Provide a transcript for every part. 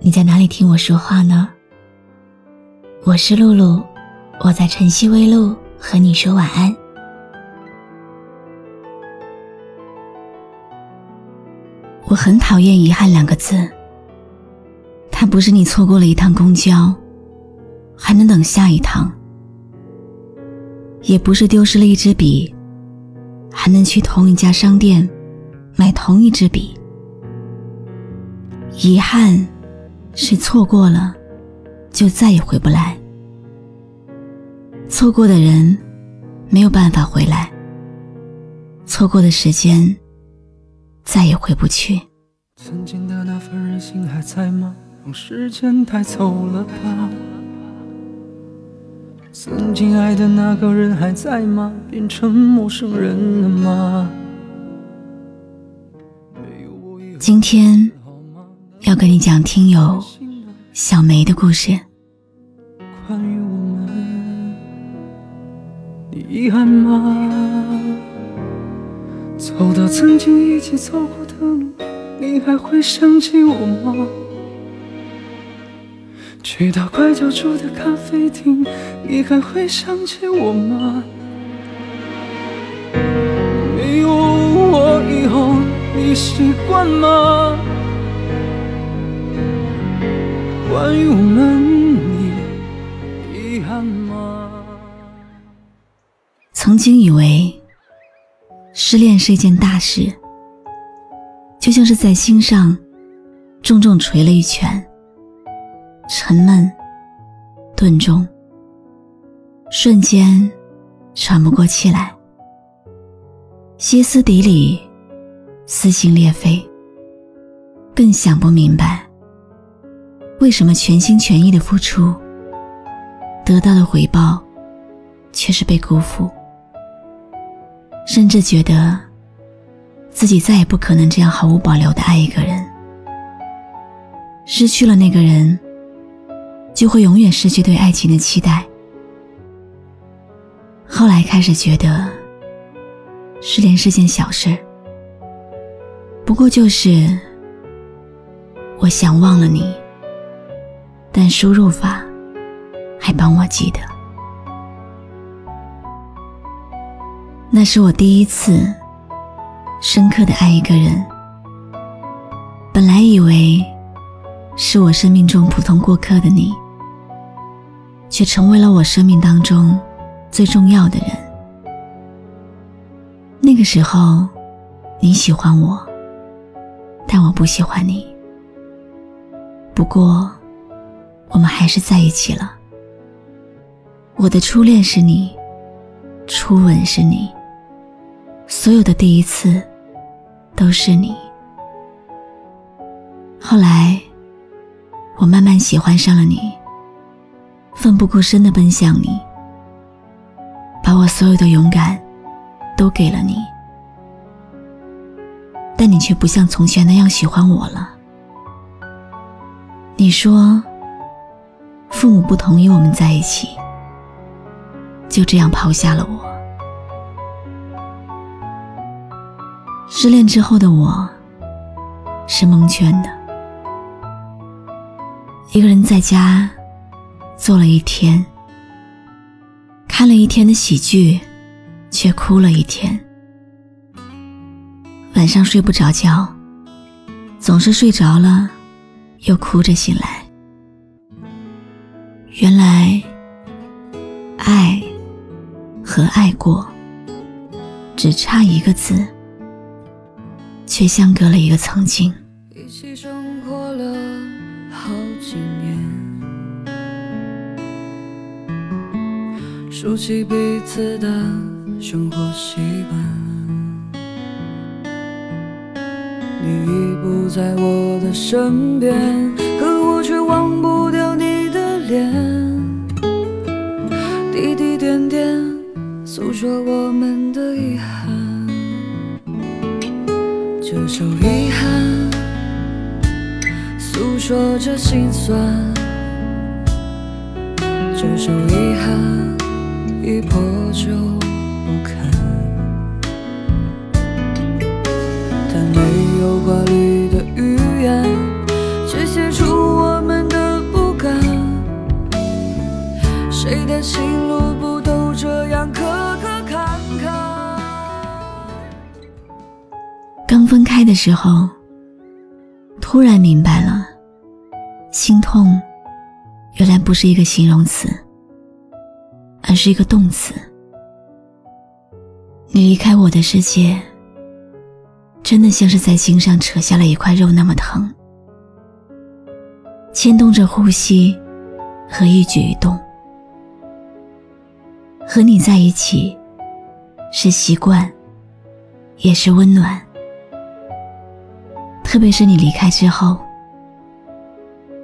你在哪里听我说话呢？我是露露，我在晨曦微露和你说晚安。我很讨厌遗憾两个字。它不是你错过了一趟公交，还能等下一趟；也不是丢失了一支笔，还能去同一家商店买同一支笔。遗憾。是错过了，就再也回不来。错过的人没有办法回来，错过的时间再也回不去。曾经的那份任性还在吗？让时间带走了吧。曾经爱的那个人还在吗？变成陌生人了吗？今天。要跟你讲听友小梅的故事。关于我们，你遗憾吗？走到曾经一起走过的路，你还会想起我吗？去到拐角处的咖啡厅，你还会想起我吗？没有我以后，你习惯吗？关于我们，你遗憾吗？曾经以为失恋是一件大事，就像是在心上重重捶了一拳，沉闷、顿重，瞬间喘不过气来，歇斯底里，撕心裂肺，更想不明白。为什么全心全意的付出，得到的回报却是被辜负？甚至觉得自己再也不可能这样毫无保留的爱一个人。失去了那个人，就会永远失去对爱情的期待。后来开始觉得，失恋是件小事，不过就是我想忘了你。但输入法还帮我记得，那是我第一次深刻的爱一个人。本来以为是我生命中普通过客的你，却成为了我生命当中最重要的人。那个时候，你喜欢我，但我不喜欢你。不过。我们还是在一起了。我的初恋是你，初吻是你，所有的第一次都是你。后来，我慢慢喜欢上了你，奋不顾身的奔向你，把我所有的勇敢都给了你，但你却不像从前那样喜欢我了。你说。父母不同意我们在一起，就这样抛下了我。失恋之后的我，是蒙圈的，一个人在家坐了一天，看了一天的喜剧，却哭了一天。晚上睡不着觉，总是睡着了，又哭着醒来。原来，爱和爱过，只差一个字，却相隔了一个曾经。一起生活了好几年，熟悉彼此的生活习惯。你已不在我的身边，可我却忘不掉你的脸。诉说我们的遗憾。这首遗憾，诉说着心酸。这首遗憾，已破旧不堪。但没有华丽的语言，却写出我们的不甘。谁的心分开的时候，突然明白了，心痛原来不是一个形容词，而是一个动词。你离开我的世界，真的像是在心上扯下了一块肉那么疼，牵动着呼吸和一举一动。和你在一起，是习惯，也是温暖。特别是你离开之后，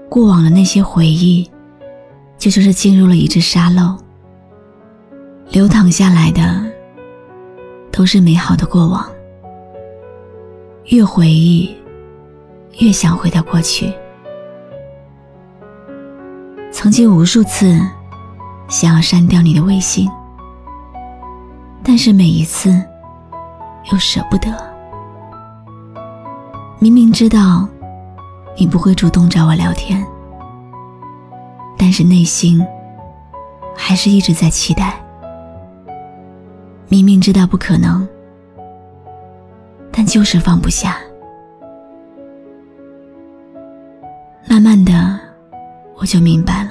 过往的那些回忆，就像是进入了一只沙漏，流淌下来的都是美好的过往。越回忆，越想回到过去。曾经无数次想要删掉你的微信，但是每一次又舍不得。明明知道你不会主动找我聊天，但是内心还是一直在期待。明明知道不可能，但就是放不下。慢慢的，我就明白了，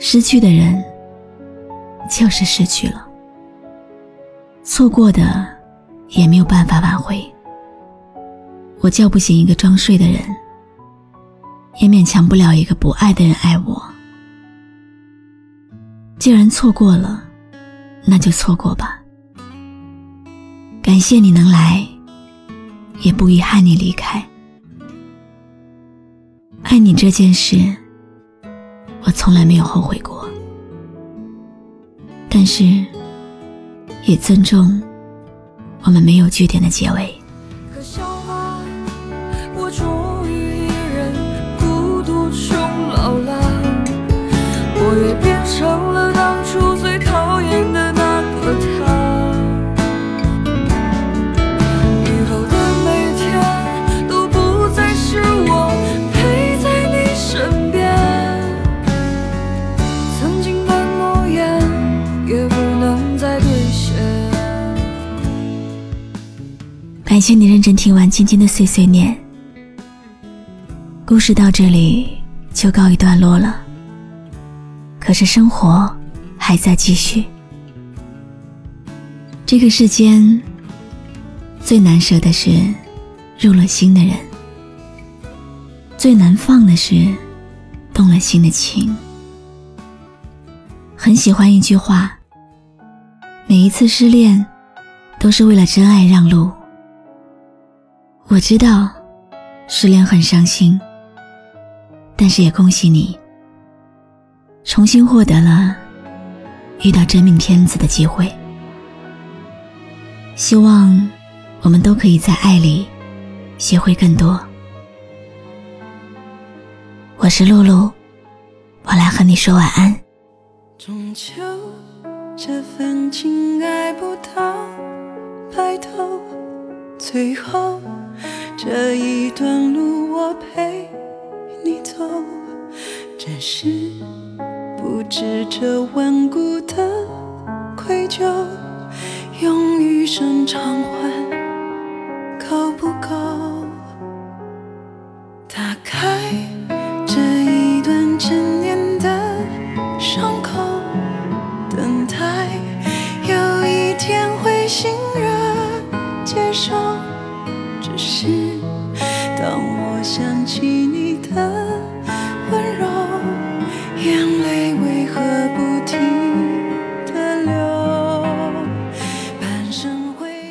失去的人就是失去了，错过的也没有办法挽回。我叫不醒一个装睡的人，也勉强不了一个不爱的人爱我。既然错过了，那就错过吧。感谢你能来，也不遗憾你离开。爱你这件事，我从来没有后悔过。但是，也尊重我们没有句点的结尾。感谢你认真听完今天的碎碎念，故事到这里就告一段落了。可是生活还在继续。这个世间最难舍的是入了心的人，最难放的是动了心的情。很喜欢一句话：每一次失恋，都是为了真爱让路。我知道，失恋很伤心，但是也恭喜你，重新获得了遇到真命天子的机会。希望我们都可以在爱里学会更多。我是露露，我来和你说晚安。终究，这份情爱不到白头，最后。这一段路我陪你走，只是不知这顽固的愧疚，用余生偿还够不够？是当我想起你的温柔眼泪为何不停的流？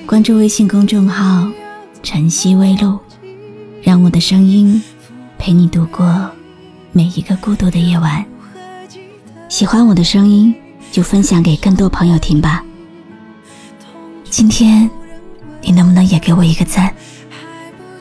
关注微信公众号晨曦微露让我的声音陪你度过每一个孤独的夜晚。喜欢我的声音就分享给更多朋友听吧。今天你能不能也给我一个赞？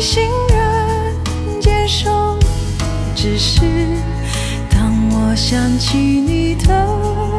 欣然接受，只是当我想起你的。